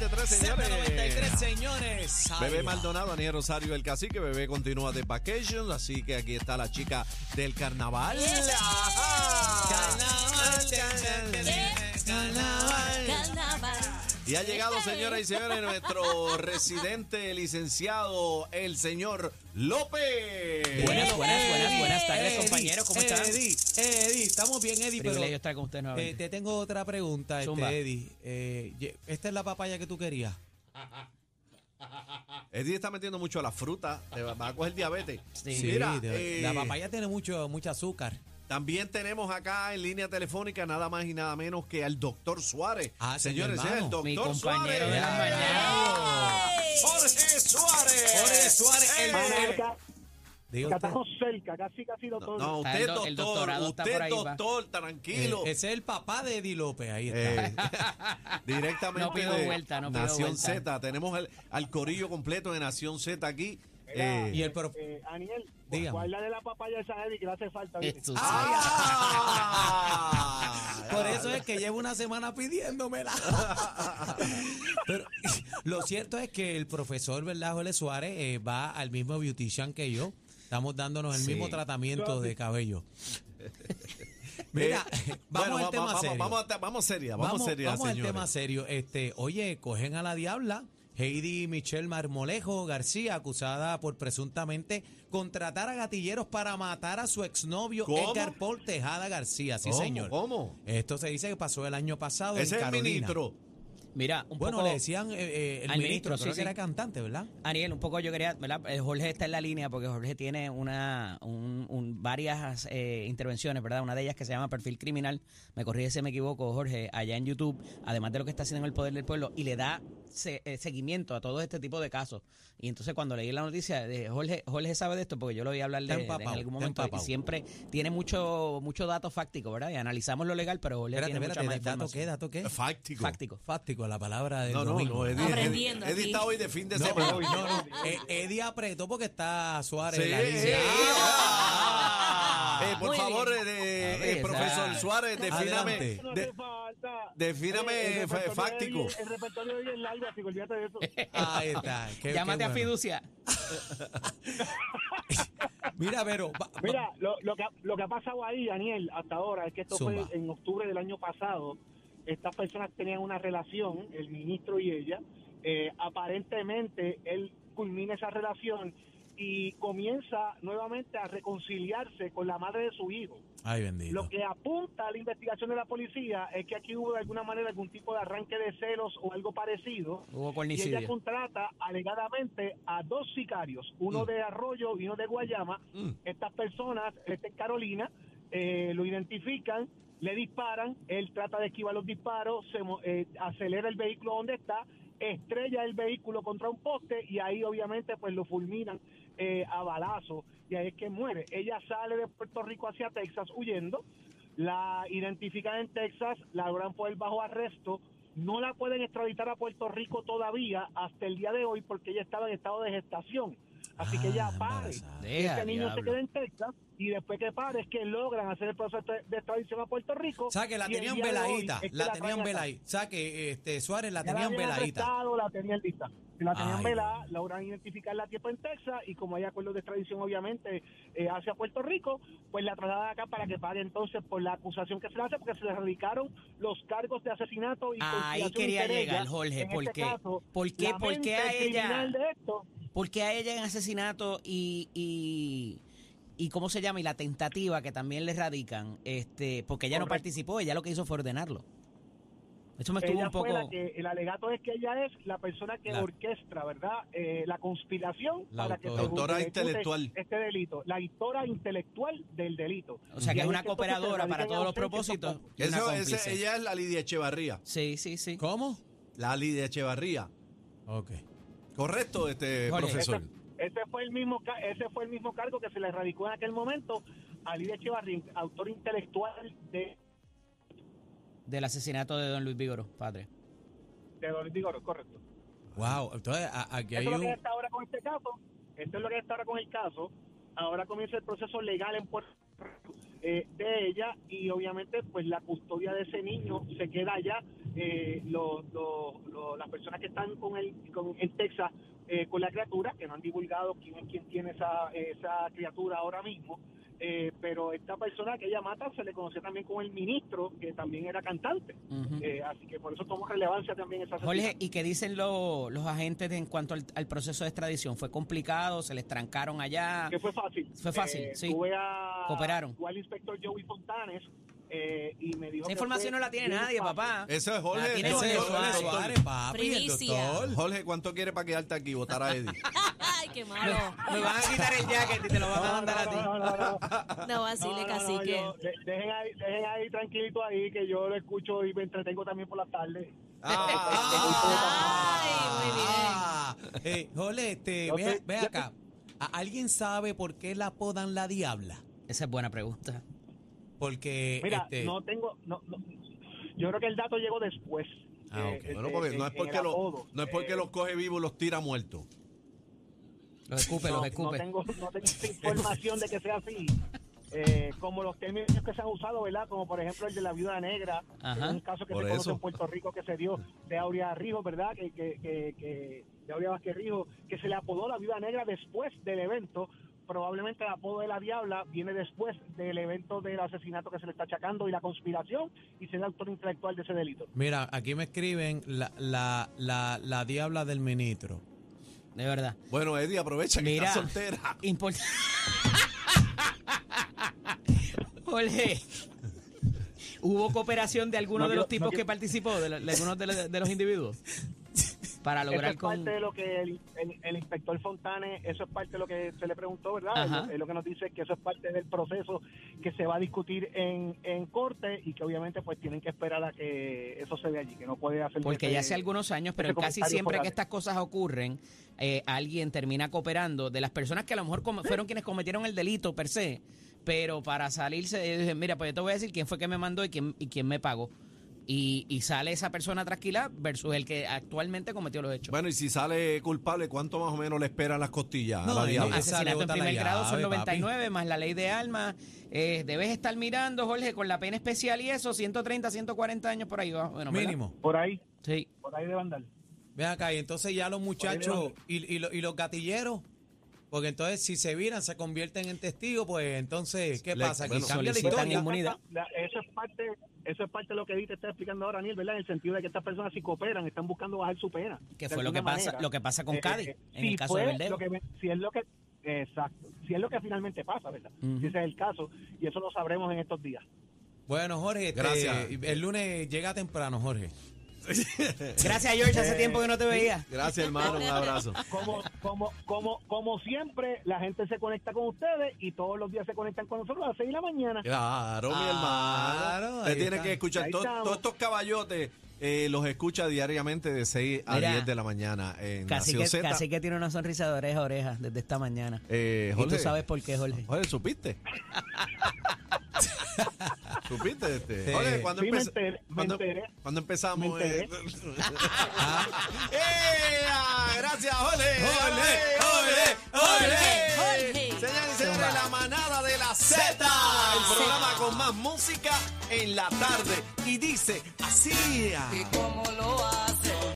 Z93, señores. Z93, señores. Bebé Maldonado, Aniel Rosario, el cacique. Bebé continúa de vacations, así que aquí está la chica del carnaval. Carnaval, carnaval. Carnaval. Y ha llegado, señoras y señores, nuestro residente licenciado, el señor López. Buenas, buenas, buenas, buenas tardes, Eddie, compañeros. ¿Cómo están? Eddie, Eddie, estamos bien, Eddie, pero Privilegio estar con usted eh, nuevamente. te tengo otra pregunta, Zumba. este, Eddie. Eh, ye- ¿Esta es la papaya que tú querías? Eddie está metiendo mucho a la fruta, te va va a coger diabetes. Sí. Mira, de- eh, la papaya tiene mucho, mucho azúcar. También tenemos acá en línea telefónica nada más y nada menos que al doctor Suárez. Ah, Señores, es el doctor Mi compañero Suárez. Jorge Suárez. Jorge Suárez, el- el- usted. estamos cerca, casi casi No, doctor. no, usted el do- el doctor, doctorado usted por ahí, va. doctor, tranquilo. Eh, ese es el papá de Eddie López, ahí está. Eh, directamente No pido de vuelta, no pido Nación vuelta. Z. Tenemos el, al corillo completo de Nación Z aquí. Eh, y el prof- eh, Aniel, Dígame. guarda de la papaya esa Eddie que le hace falta. ¡Ah! Por eso es que llevo una semana pidiéndomela. Pero lo cierto es que el profesor, ¿verdad, Jorge Suárez, eh, va al mismo beautician que yo. Estamos dándonos el Sí. mismo tratamiento de cabello. Mira, Eh, vamos bueno, al va- tema va- serio. Vamos, a- vamos seria, vamos, vamos, seria, vamos al tema serio. Este, oye, cogen a la diabla. Heidi Michelle Marmolejo García, acusada por presuntamente contratar a gatilleros para matar a su exnovio ¿Cómo? Edgar Paul Tejada García. Sí, ¿Cómo? señor. ¿Cómo? Esto se dice que pasó el año pasado Ese en es el Carolina. ministro. Mira, un Bueno, poco. le decían eh, eh, el al ministro, ministro, creo sí, que sí. era cantante, ¿verdad? Ariel, un poco yo quería, ¿verdad? Eh, Jorge está en la línea porque Jorge tiene una, un- un- varias eh, intervenciones, ¿verdad? Una de ellas que se llama Perfil Criminal, me corrige si me equivoco, Jorge, allá en YouTube, además de lo que está haciendo en el Poder del Pueblo, y le da se- eh, seguimiento a todo este tipo de casos. Y entonces cuando leí la noticia, de Jorge, Jorge sabe de esto porque yo lo voy a hablar de, de- en algún momento y siempre tiene mucho mucho dato fáctico, ¿verdad? Y analizamos lo legal, pero Jorge Espérate, tiene espérate, mucha más ¿dato qué? ¿Dato qué? Fáctico. Fáctico. Fáctico, la palabra del No, no, domingo. no, Eddie, Aprendiendo Eddie- Eddie aquí. está hoy de fin de No, semana. no, no. Eh, Eddie apretó porque está Suárez Sí. en la línea. Eh, por Muy favor, eh, de- ver, eh, profesor Suárez, defíname. De- falta. defíname, de fáctico. El repertorio de Eddie es largo, así que olvídate de eso. Ahí está. Qué- Llámate qué a. Fiducia. Mira, pero va- va- Mira, lo, lo, que, ha- lo que ha pasado ahí, Daniel, hasta ahora, es que esto Zumba. fue en octubre del año pasado. Estas personas tenían una relación, el ministro y ella. Eh, aparentemente, él culmina esa relación y comienza nuevamente a reconciliarse con la madre de su hijo. Ay, bendito. Lo que apunta a la investigación de la policía es que aquí hubo de alguna manera algún tipo de arranque de celos o algo parecido. Hubo Y ella cornicidio. contrata alegadamente a dos sicarios, uno Mm. de Arroyo y uno de Guayama. Mm. Estas personas, este en Carolina, eh, lo identifican, le disparan, él trata de esquivar los disparos, se mo- eh, acelera el vehículo donde está, estrella el vehículo contra un poste y ahí obviamente pues lo fulminan eh, a balazo y ahí es que muere. Ella sale de Puerto Rico hacia Texas huyendo, la identifican en Texas, la logran poner bajo arresto, no la pueden extraditar a Puerto Rico todavía hasta el día de hoy porque ella estaba en estado de gestación. Así que Ah, ella pare. embarazada. Deja, Este niño se queda en Texas y después que pare es que logran hacer el proceso de extradición a Puerto Rico. O sea, que la tenían veladita. es que La tenían veladita. O sea, que este, Suárez la Ya tenían veladita. la tenían lista. La tenían Ay, velada, logran identificarla a tiempo en Texas y como hay acuerdos de extradición obviamente eh, hacia Puerto Rico, pues la trasladan acá para que pague entonces por la acusación que se le hace porque se le radicaron los cargos de asesinato y Ahí quería llegar, Jorge, En ¿por este qué? caso, ¿Por qué- la por qué a ella- criminal de esto ¿Por qué a ella en asesinato y, y, y cómo se llama? Y la tentativa que también le radican, este, porque ella no participó, ella lo que hizo fue ordenarlo. Eso me estuvo ella un poco... fue la que el alegato es que ella es la persona que La- orquestra, ¿verdad? Eh, la conspiración La para que se Autora intelectual. este delito, la autora intelectual del delito. O sea, que Y es una cooperadora para todos los propósitos. Eso, ese- ella es la Lidia Echevarría. Sí, sí, sí. ¿Cómo? La Lidia Echevarría. Ok. Correcto, este Jorge, profesor. Ese fue el mismo ca- ese fue el mismo cargo que se le radicó en aquel momento a Lidia Echevarría, autor intelectual de, Del asesinato de don Luis Vigoro, padre. de Don Vigoro, correcto. Wow. Entonces, aquí hay Eso es lo que un. está ahora con este caso. Esto es lo que está ahora con el caso. Ahora comienza el proceso legal en Puerto Rico eh, de ella y obviamente pues la custodia de ese niño se queda allá. Eh, lo- lo- las personas que están con el, con, en Texas eh, con la criatura, que no han divulgado quién es quien tiene esa, esa criatura ahora mismo, eh, pero esta persona que ella mata se le conoció también como el ministro, que también era cantante. Eh, así que por eso tomó relevancia también esa Jorge. ¿y qué dicen lo- los agentes en cuanto al, al proceso de extradición? ¿Fue complicado? ¿Se les trancaron allá? que fue fácil. Fue fácil, Eh, sí. Tuve a, Cooperaron. tuve al inspector Joey Fontanes eh, y me dijo Esa información no la tiene nadie, papá. Eso es Jorge. La tiene Jorge Jorge. Suárez, papi, el Primicia. doctor. Jorge, ¿cuánto quiere para quedarte aquí y votar a Eddie? Ay, qué malo. Me van a quitar el jacket y te lo van a No, mandar a no, ti. no, no, no. No vacile, No, no, no, cacique. yo- de- dejen, ahí, dejen ahí tranquilito ahí que yo lo escucho y me entretengo también por las tardes. Ay, muy bien. Ah, eh, Jorge, este, ve, ve acá. ¿A- ¿Alguien sabe por qué la apodan la diabla? Esa es buena pregunta. Porque Mira, este, no tengo, no, no, yo creo que el dato llegó después. Ah, eh, ok. eh, Bueno, eh, porque no es porque, el lo- no es porque Eh, los coge vivos y los tira muertos. Los escupe, no, los no escupe. tengo, no tengo información de que sea así. Eh, como los términos que se han usado, ¿verdad? Como por ejemplo el de la viuda negra, Ajá. que es un caso que se conoce eso. en Puerto Rico que se dio de Aurea Rijo, ¿verdad? Que, que, que, que- de Aurea Vázquez Rijo, que se le apodó la viuda negra después del evento. Probablemente el apodo de la diabla viene después del evento del asesinato que se le está achacando y la conspiración y ser el autor intelectual de ese delito. mira, aquí me escriben la, la, la, la diabla del ministro. De verdad. Bueno, Eddie, aprovecha que Mira. está soltera. Import- Jorge, ¿hubo cooperación de alguno No de los tipos no que participó, de, la- de algunos de, los- de los individuos? Para Eso lograr es con... parte de lo que el, el- el inspector Fontanes, eso es parte de lo que se le preguntó, ¿verdad? Él lo que nos dice es que eso es parte del proceso que se va a discutir en, en corte y que obviamente pues tienen que esperar a que eso se dé allí, que no puede hacer... Porque ya hace algunos años, pero casi siempre que estas cosas ocurren, eh, alguien termina cooperando de las personas que a lo mejor fueron quienes cometieron el delito per se, pero para salirse, ellos dicen, mira, pues yo te voy a decir quién fue que me mandó y quién, y quién me pagó. Y, y sale esa persona trasquilada versus el que actualmente cometió los hechos. Bueno, y si sale culpable, ¿cuánto más o menos le esperan las costillas No, a la diabla? esa le Asesinato en primer grado son llave, papi. 99 más la ley de alma. Eh, debes estar mirando, Jorge, con la pena especial y eso, 130, 140 años por ahí. Bueno, ¿verdad? Mínimo. Por ahí, Sí. por ahí debe andar. Ven acá, y entonces ya los muchachos y, y, lo- y los gatilleros, porque entonces si se viran, se convierten en testigos, pues entonces, ¿qué Le- pasa? Aquí bueno, cambia la historia. inmunidad. La- eso es parte eso es parte de lo que Edith te está explicando ahora, Daniel, ¿verdad? En el sentido de que estas personas si cooperan, están buscando bajar su pena. Que fue lo que pasa, manera. lo que pasa con Eh, Cádiz, eh, en si el caso fue de Verdejo. lo que- si es lo que exacto, si es lo que finalmente pasa, ¿verdad? Si ese es el caso y eso lo sabremos en estos días. Bueno, Jorge, este, Gracias. el lunes llega temprano, Jorge. Gracias, George. Hace tiempo que no te veía. Gracias, hermano. Un abrazo. Como como como como siempre, la gente se conecta con ustedes y todos los días se conectan con nosotros a las 6 de la mañana. Claro, mi hermano. Usted tiene que escuchar todos estos caballotes. eh, los escucha diariamente de 6 a Mira, 10 de la mañana en Casi que, Z. casi que tiene una sonrisa de oreja a oreja desde esta mañana. Eh, Y Jorge, tú sabes por qué, Jorge. Jorge, ¿supiste? ¿Supiste? Este? Sí. Jorge, ¿cuándo, Sí, me empe- enteré, me cuándo- enteré. cuándo empezamos? Eh? ¡Ea! Gracias, Jorge. Jorge, Jorge, Jorge, Jorge. Señores y señores, la manada de la Z. El programa con más música en la tarde. Y dice así. ¿Y cómo lo hace?